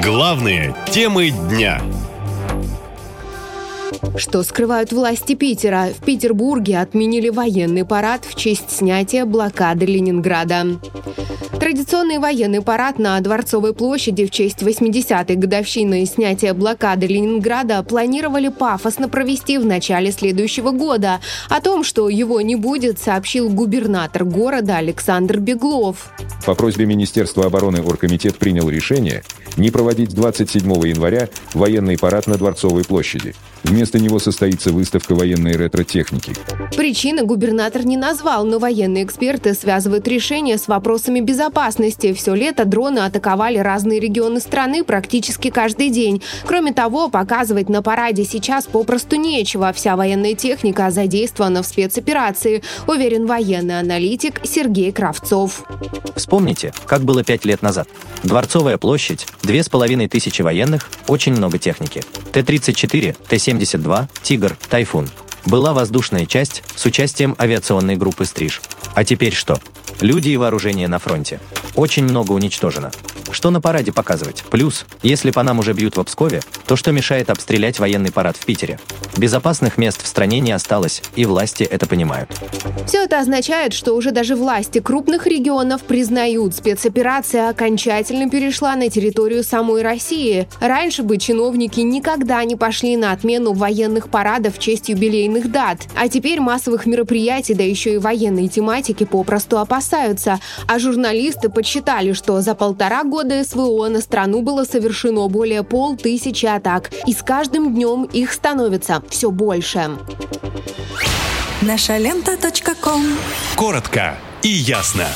Главные темы дня. Что скрывают власти Питера? В Петербурге отменили военный парад в честь снятия блокады Ленинграда. Традиционный военный парад на Дворцовой площади в честь 80-й годовщины снятия блокады Ленинграда планировали пафосно провести в начале следующего года. О том, что его не будет, сообщил губернатор города Александр Беглов. По просьбе Министерства обороны Оргкомитет принял решение не проводить 27 января военный парад на Дворцовой площади. Вместо него состоится выставка военной ретро-техники. Причины губернатор не назвал, но военные эксперты связывают решение с вопросами безопасности. Все лето дроны атаковали разные регионы страны практически каждый день. Кроме того, показывать на параде сейчас попросту нечего. Вся военная техника задействована в спецоперации, уверен военный аналитик Сергей Кравцов. Вспомните, как было пять лет назад. Дворцовая площадь, две с половиной тысячи военных, очень много техники. Т-34, Т-72, Тигр, Тайфун. Была воздушная часть с участием авиационной группы «Стриж». А теперь что? Люди и вооружение на фронте. Очень много уничтожено. Что на параде показывать? Плюс, если по нам уже бьют в Пскове, то что мешает обстрелять военный парад в Питере? Безопасных мест в стране не осталось, и власти это понимают. Все это означает, что уже даже власти крупных регионов признают, спецоперация окончательно перешла на территорию самой России. Раньше бы чиновники никогда не пошли на отмену военных парадов в честь юбилейных дат. А теперь массовых мероприятий, да еще и военной тематики попросту опасаются. А журналисты подсчитали, что за полтора года СВО на страну было совершено более полтысячи атак. И с каждым днем их становится все больше. Наша лента. Коротко и ясно.